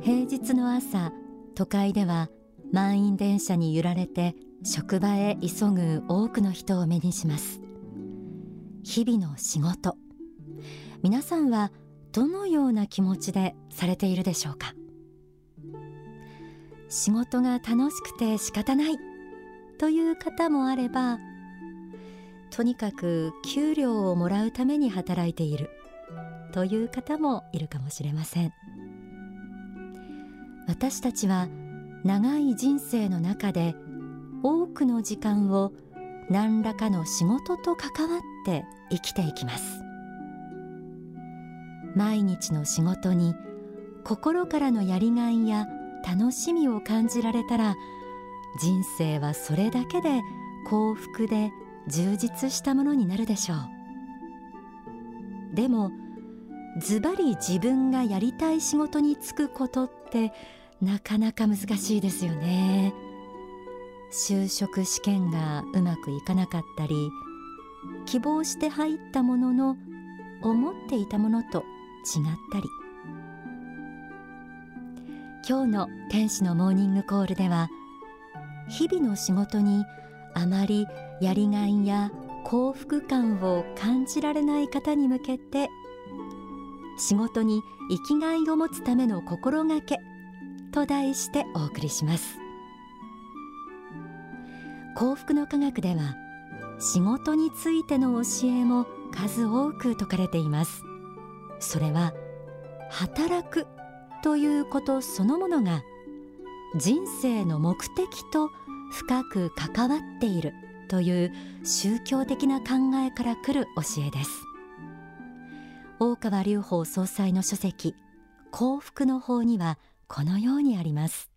平日の朝都会では満員電車に揺られて職場へ急ぐ多くの人を目にします。日々の仕事。皆さんはどのような気持ちでされているでしょうか？仕事が楽しくて仕方ないという方もあればとにかく給料をもらうために働いている。という方もいるかもしれません。私たちは長い人生の中で多くの時間を何らかの仕事と関わって生きていきます。毎日の仕事に心からのやりがいや楽しみを感じられたら人生はそれだけで幸福で充実したものになるでしょう。でもズバリ自分がやりたい仕事に就くことってなかなか難しいですよね。就職試験がうまくいかなかったり希望して入ったものの思っていたものと違ったり。今日の天使のモーニングコールでは日々の仕事にあまりやりがいや幸福感を感じられない方に向けて仕事に生きがいを持つための心がけと題してお送りします。幸福の科学では仕事についての教えも数多く説かれています。それは働くということそのものが人生の目的と深く関わっているという宗教的な考えから来る教えです。大川隆法総裁の書籍幸福の法にはこのようにあります。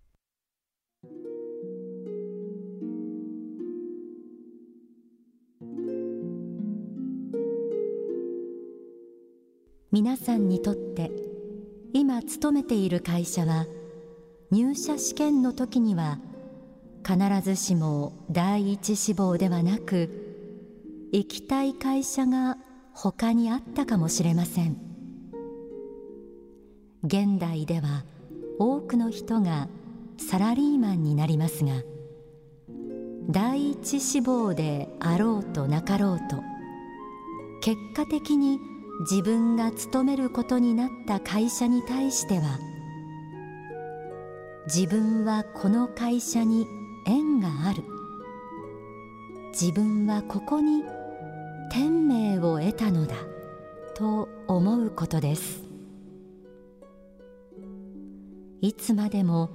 皆さんにとって今勤めている会社は入社試験の時には必ずしも第一志望ではなく行きたい会社が他にあったかもしれません。現代では多くの人がサラリーマンになりますが第一志望であろうとなかろうと結果的に自分が勤めることになった会社に対しては自分はこの会社に縁がある。自分はここに天命を得たのだと思うことです。いつまでも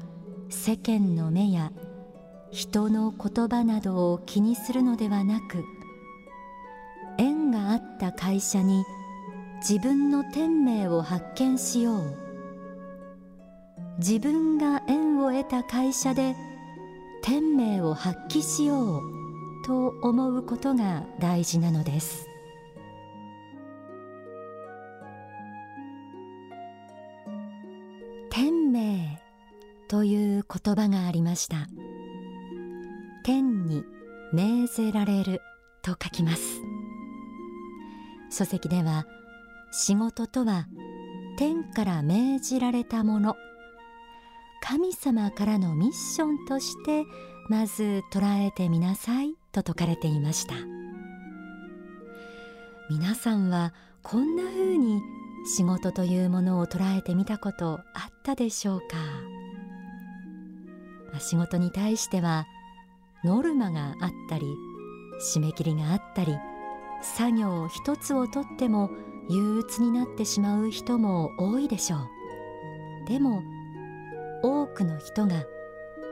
世間の目や人の言葉などを気にするのではなく縁があった会社に自分の天命を発見しよう。自分が縁を得た会社で天命を発揮しようと思うことが大事なのです。天命という言葉がありました。天に命ぜられると書きます。書籍では仕事とは天から命じられたもの神様からのミッションとしてまず捉えてみなさいと説かれていました。皆さんはこんな風に仕事というものを捉えてみたことあったでしょうか？仕事に対してはノルマがあったり締め切りがあったり作業一つをとっても憂鬱になってしまう人も多いでしょう。でも多くの人が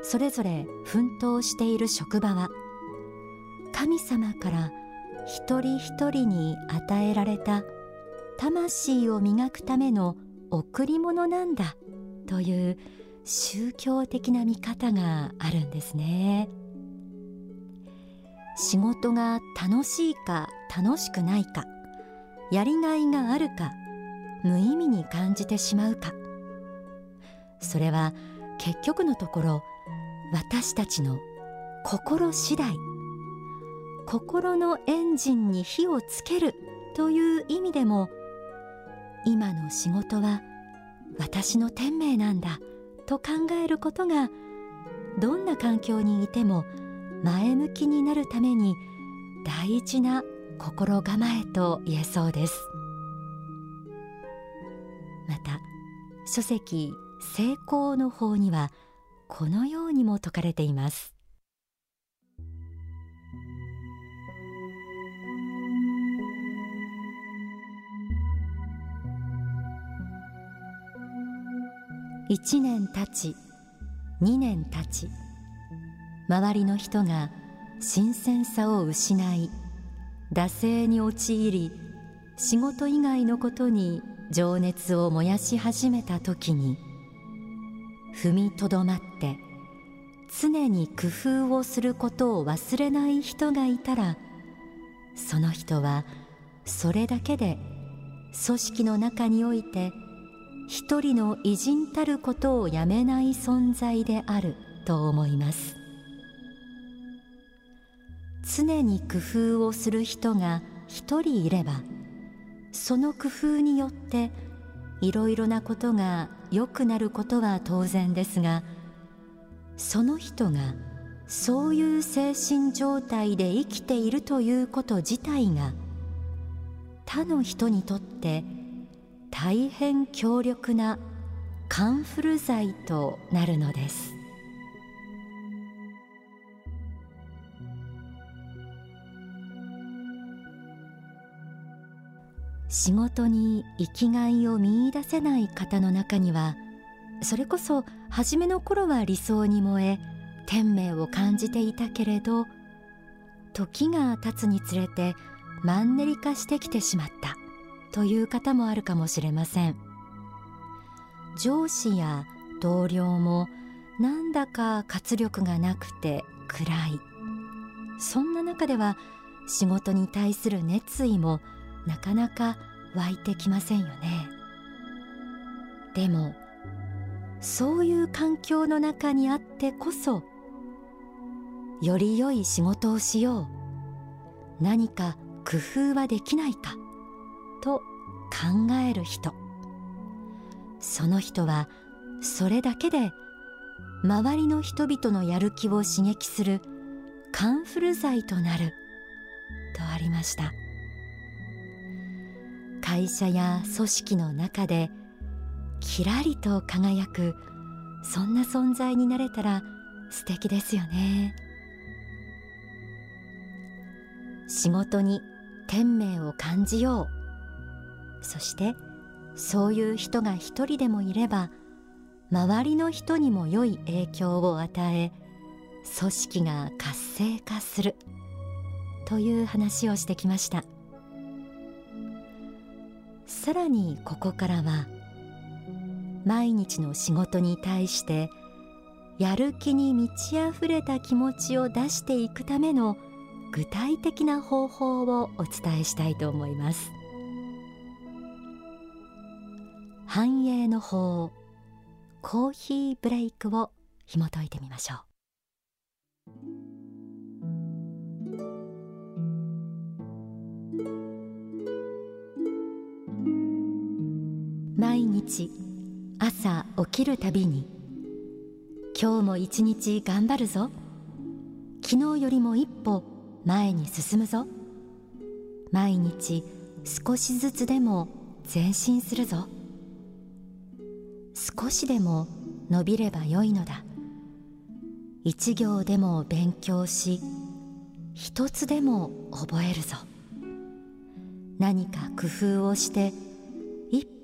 それぞれ奮闘している職場は神様から一人一人に与えられた魂を磨くための贈り物なんだという宗教的な見方があるんですね。仕事が楽しいか楽しくないかやりがいがあるか無意味に感じてしまうかそれは結局のところ私たちの心次第。心のエンジンに火をつけるという意味でも今の仕事は私の天命なんだと考えることがどんな環境にいても前向きになるために大事な心構えと言えそうです。また書籍成功の法にはこのようにも説かれています。1年経ち2年経ち周りの人が新鮮さを失い惰性に陥り仕事以外のことに情熱を燃やし始めた時に踏みとどまって常に工夫をすることを忘れない人がいたらその人はそれだけで組織の中において一人の偉人たることをやめない存在であると思います。常に工夫をする人が一人いればその工夫によっていろいろなことが良くなることは当然ですがその人がそういう精神状態で生きているということ自体が他の人にとって大変強力なカンフル剤となるのです。仕事に生きがいを見いだせない方の中にはそれこそ初めの頃は理想に燃え天命を感じていたけれど時が経つにつれてマンネリ化してきてしまったという方もあるかもしれません。上司や同僚もなんだか活力がなくて暗い。そんな中では仕事に対する熱意もなかなか湧いてきませんよね。でもそういう環境の中にあってこそより良い仕事をしよう。何か工夫はできないかと考える人。その人はそれだけで周りの人々のやる気を刺激するカンフル剤となる。とありました。会社や組織の中できらりと輝くそんな存在になれたら素敵ですよね。仕事に天命を感じよう。そしてそういう人が一人でもいれば周りの人にも良い影響を与え組織が活性化する。という話をしてきました。さらにここからは毎日の仕事に対してやる気に満ち溢れた気持ちを出していくための具体的な方法をお伝えしたいと思います。繁栄の法コーヒーブレイクを紐解いてみましょう。毎日朝起きるたびに今日も一日頑張るぞ。昨日よりも一歩前に進むぞ。毎日少しずつでも前進するぞ。少しでも伸びればよいのだ。一行でも勉強し一つでも覚えるぞ。何か工夫をして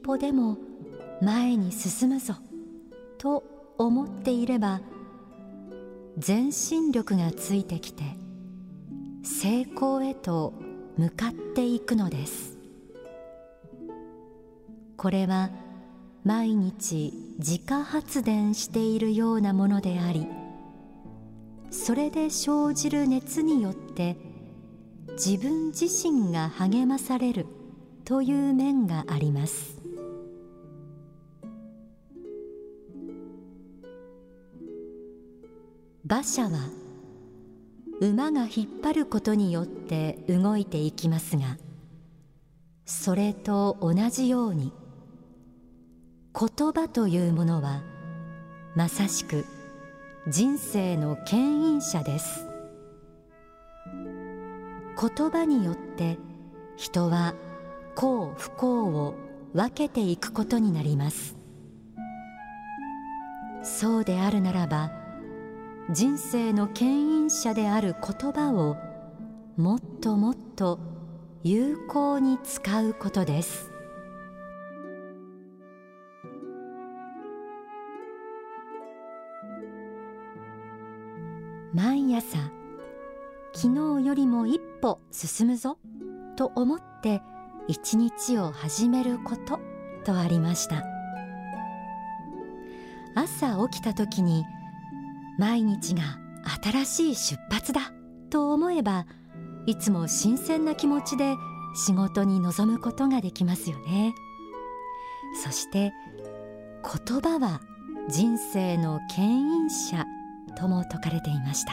歩でも前に進むぞ。と思っていれば全身力がついてきて成功へと向かっていくのです。これは毎日自家発電しているようなものでありそれで生じる熱によって自分自身が励まされるという面があります。馬車は馬が引っ張ることによって動いていきますがそれと同じように言葉というものはまさしく人生の牽引者です。言葉によって人は幸不幸を分けていくことになります。そうであるならば人生の牽引者である言葉をもっともっと有効に使うことです。毎朝昨日よりも一歩進むぞと思って一日を始めることとありました。朝起きた時に毎日が新しい出発だ。と思えばいつも新鮮な気持ちで仕事に臨むことができますよね。そして言葉は人生の牽引者とも説かれていました。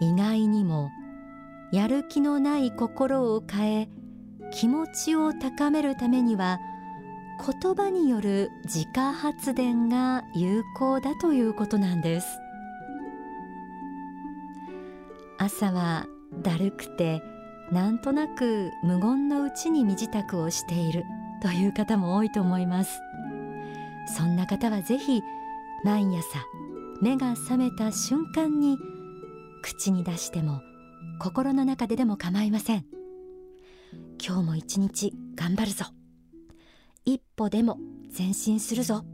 意外にもやる気のない心を変え気持ちを高めるためには言葉による自家発電が有効だということなんです。朝はだるくてなんとなく無言のうちに身支度をしているという方も多いと思います。そんな方はぜひ毎朝目が覚めた瞬間に口に出しても心の中ででも構いません。今日も一日頑張るぞ。一歩でも前進するぞ。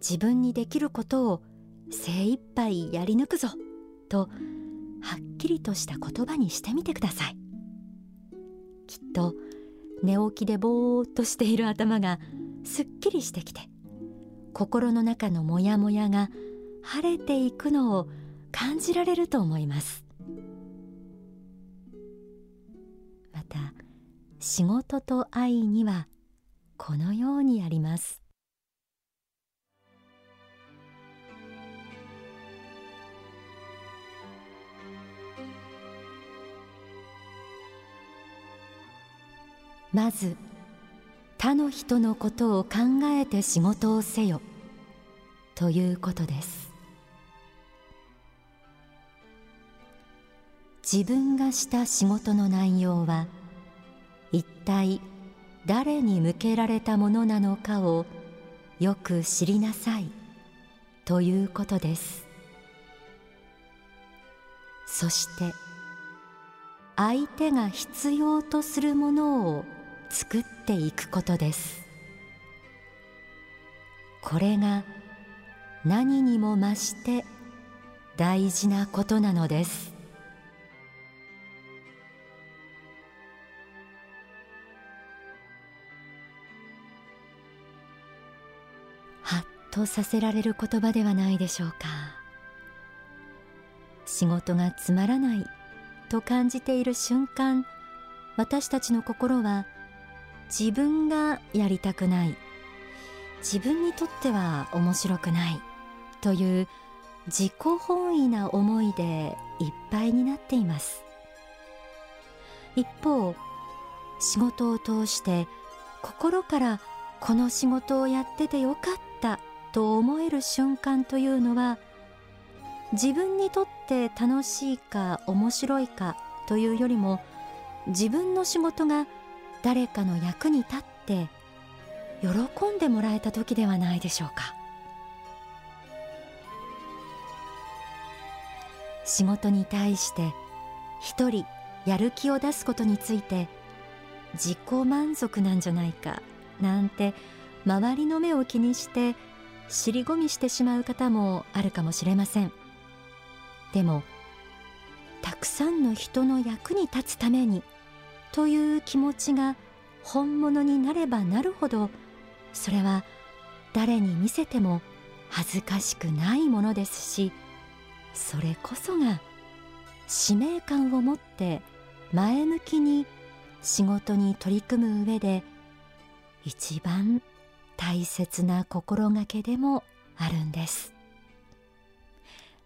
自分にできることを精一杯やり抜くぞ。とはっきりとした言葉にしてみてください。きっと寝起きでぼーっとしている頭がすっきりしてきて心の中のモヤモヤが晴れていくのを感じられると思います。また仕事と愛にはこのようにあります。まず他の人のことを考えて仕事をせよということです。自分がした仕事の内容は一体誰に向けられたものなのかをよく知りなさい。ということです。そして相手が必要とするものを作っていくことです。これが何にも増して大事なことなのです。とさせられる言葉ではないでしょうか。仕事がつまらないと感じている瞬間私たちの心は自分がやりたくない自分にとっては面白くないという自己本位な思いでいっぱいになっています。一方仕事を通して心からこの仕事をやっててよかったと思える瞬間というのは自分にとって楽しいか面白いかというよりも自分の仕事が誰かの役に立って喜んでもらえた時ではないでしょうか。仕事に対して一人やる気を出すことについて自己満足なんじゃないかなんて周りの目を気にして尻込みしてしまう方もあるかもしれません。でもたくさんの人の役に立つためにという気持ちが本物になればなるほどそれは誰に見せても恥ずかしくないものですしそれこそが使命感を持って前向きに仕事に取り組む上で一番大切な心がけでもあるんです。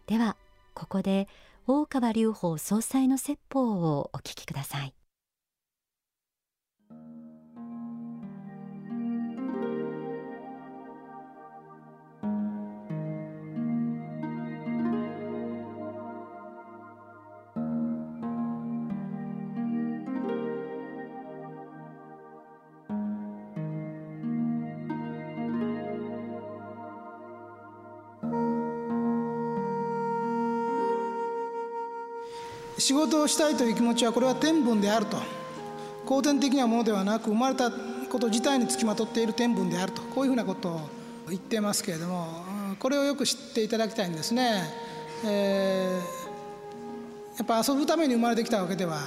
ではここで大川隆法総裁の説法をお聞きください。仕事をしたいという気持ちはこれは天分であると。後天的なものではなく生まれたこと自体につきまとっている天分であると。こういうふうなことを言ってますけれども。これをよく知っていただきたいんですね。えー、やっぱ遊ぶために生まれてきたわけでは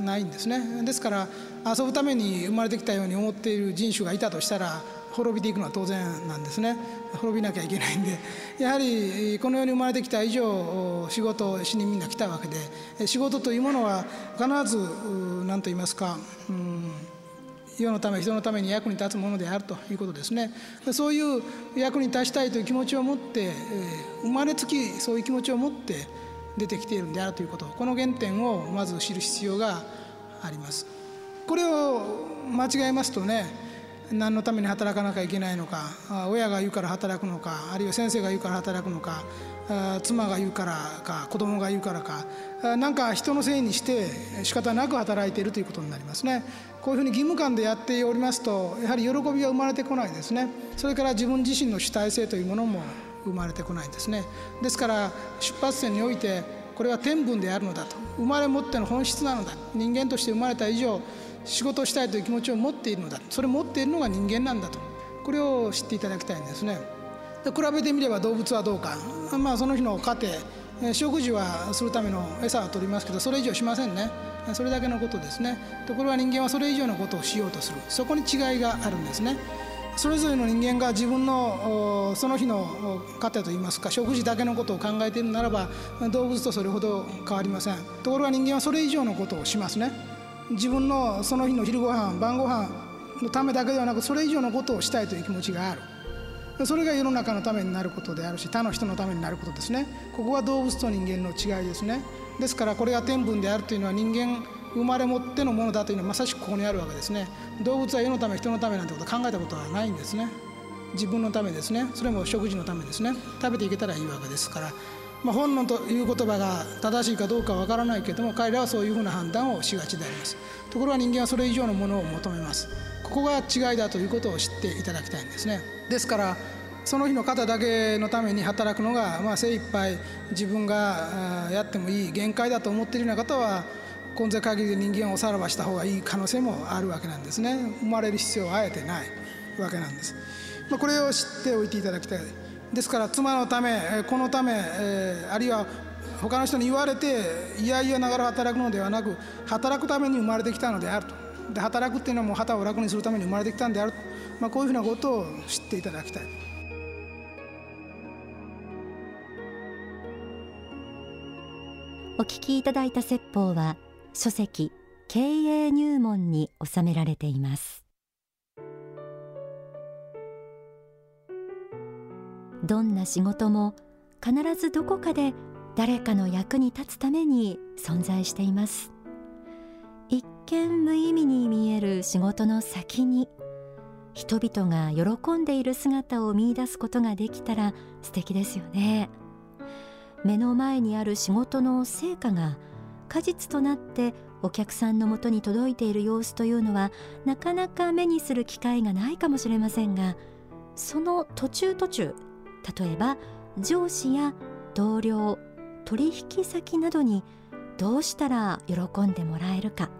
ないんですね。ですから遊ぶために生まれてきたように思っている人種がいたとしたら滅びていくのは当然なんですね。滅びなきゃいけないんで。やはりこの世に生まれてきた以上仕事をしにみんな来たわけで仕事というものは必ず何と言いますか、うん、世のため人のために役に立つものであるということですね。そういう役に立ちたいという気持ちを持って生まれつきそういう気持ちを持って出てきているんであるということ。この原点をまず知る必要があります。これを間違えますとね何のために働かなきゃいけないのか親が言うから働くのかあるいは先生が言うから働くのか妻が言うからか子供が言うからか何か人のせいにして仕方なく働いているということになりますね。こういうふうに義務感でやっておりますとやはり喜びが生まれてこないですね。それから自分自身の主体性というものも生まれてこないんですね。ですから出発点においてこれは天分であるのだと。生まれ持っての本質なのだ。人間として生まれた以上仕事をしたいという気持ちを持っているのだ。それを持っているのが人間なんだと。これを知っていただきたいんですね。で比べてみれば動物はどうか。まあその日の家庭食事はするための餌は取りますけどそれ以上しませんね。それだけのことですね。ところが人間はそれ以上のことをしようとする。そこに違いがあるんですね。それぞれの人間が自分のその日の糧といいますか食事だけのことを考えているならば動物とそれほど変わりません。ところが人間はそれ以上のことをしますね。自分のその日の昼ご飯晩ご飯のためだけではなくそれ以上のことをしたいという気持ちがある。それが世の中のためになることであるし他の人のためになることですね。ここは動物と人間の違いですね。ですからこれが天分であるというのは人間生まれ持ってのものだというのはまさしくここにあるわけですね。動物は世のため人のためなんてこと考えたことはないんですね。自分のためですね。それも食事のためですね。食べていけたらいいわけですから。まあ、本能という言葉が正しいかどうかわからないけども彼らはそういうふうな判断をしがちであります。ところが人間はそれ以上のものを求めます。ここが違いだということを知っていただきたいんですね。ですからその日の方だけのために働くのが、まあ、精一杯自分がやってもいい限界だと思っているような方は今世限りで人間をさらばした方がいい可能性もあるわけなんですね。生まれる必要はあえてないわけなんです、まあ、これを知っておいていただきたい。ですから妻のため子のためあるいは他の人に言われていやいやながら働くのではなく働くために生まれてきたのであると。で働くっていうのはもう旗を楽にするために生まれてきたんであると、まあ、こういうふうなことを知っていただきたい。お聞きいただいた説法は書籍経営入門に収められています。どんな仕事も必ずどこかで誰かの役に立つために存在しています。一見無意味に見える仕事の先に人々が喜んでいる姿を見出すことができたら素敵ですよね。目の前にある仕事の成果が果実となってお客さんのもとに届いている様子というのはなかなか目にする機会がないかもしれませんがその途中途中例えば上司や同僚取引先などにどうしたら喜んでもらえるか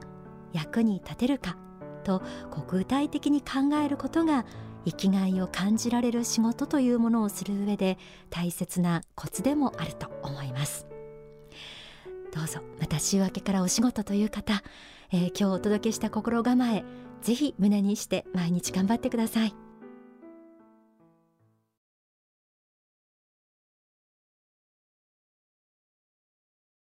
役に立てるかと具体的に考えることが生きがいを感じられる仕事というものをする上で大切なコツでもあると思います。どうぞまた週明けからお仕事という方、えー、今日お届けした心構えぜひ胸にして毎日頑張ってください。